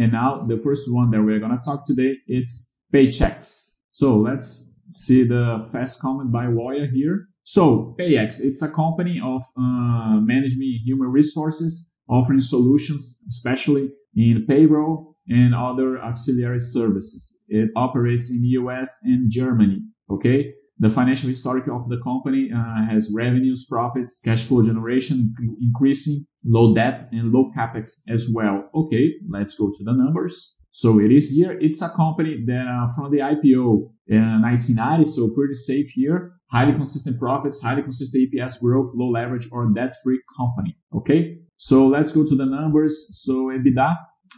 And now the first one that we're going to talk today, it's Paychex. So let's see the fast comment by Woya here. So Paychex, it's a company of uh, managing human resources, offering solutions, especially in payroll and other auxiliary services. It operates in the US and Germany. Okay. The financial historic of the company uh, has revenues, profits, cash flow generation increasing, low debt and low capex as well. Okay, let's go to the numbers. So it is here. It's a company that uh, from the IPO in 1990, so pretty safe here. Highly consistent profits, highly consistent EPS growth, low leverage or debt-free company. Okay, so let's go to the numbers. So EBITDA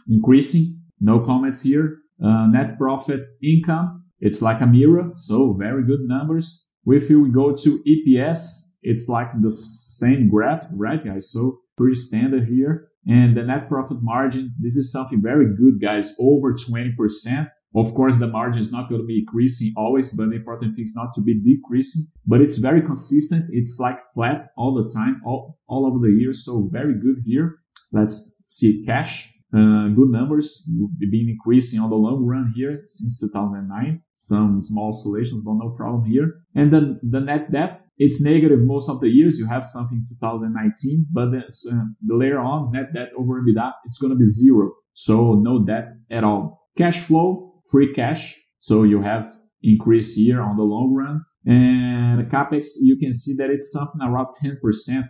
increasing, no comments here. Uh, net profit income it's like a mirror, so very good numbers. If you go to EPS, it's like the same graph, right guys? So pretty standard here. And the net profit margin, this is something very good guys, over 20%. Of course, the margin is not going to be increasing always, but the important thing is not to be decreasing, but it's very consistent. It's like flat all the time, all, all over the year. So very good here. Let's see cash. Uh, good numbers. You've been increasing on the long run here since 2009. Some small oscillations, but no problem here. And then the net debt, it's negative most of the years. You have something 2019, but then, uh, the later on, net debt over EBITDA, it's going to be zero. So no debt at all. Cash flow, free cash. So you have increase here on the long run. And capex, you can see that it's something around 10%,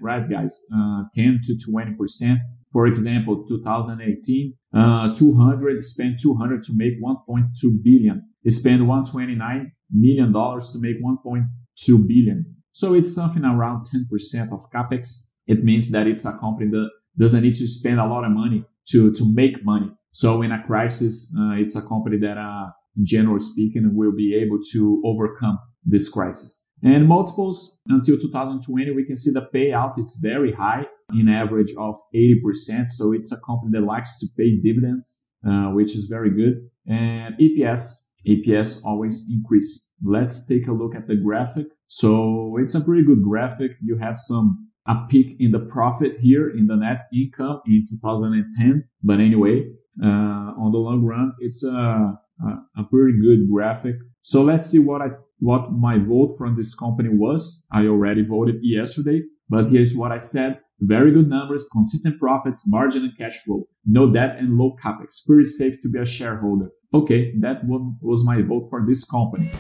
right, guys? Uh, 10 to 20%. For example, 2018, uh, 200 spent 200 to make 1.2 billion. They spent 129 million dollars to make 1.2 billion. So it's something around 10% of capex. It means that it's a company that doesn't need to spend a lot of money to to make money. So in a crisis, uh, it's a company that, uh, in general speaking, will be able to overcome this crisis. And multiples until 2020, we can see the payout. It's very high in average of 80%. So it's a company that likes to pay dividends, uh, which is very good. And EPS, EPS always increase. Let's take a look at the graphic. So it's a pretty good graphic. You have some a peak in the profit here in the net income in 2010. But anyway, uh, on the long run, it's a, a, a pretty good graphic. So let's see what I what my vote from this company was. I already voted yesterday, but here's what I said. Very good numbers, consistent profits, margin and cash flow, no debt and low capex. Pretty safe to be a shareholder. Okay, that one was my vote for this company.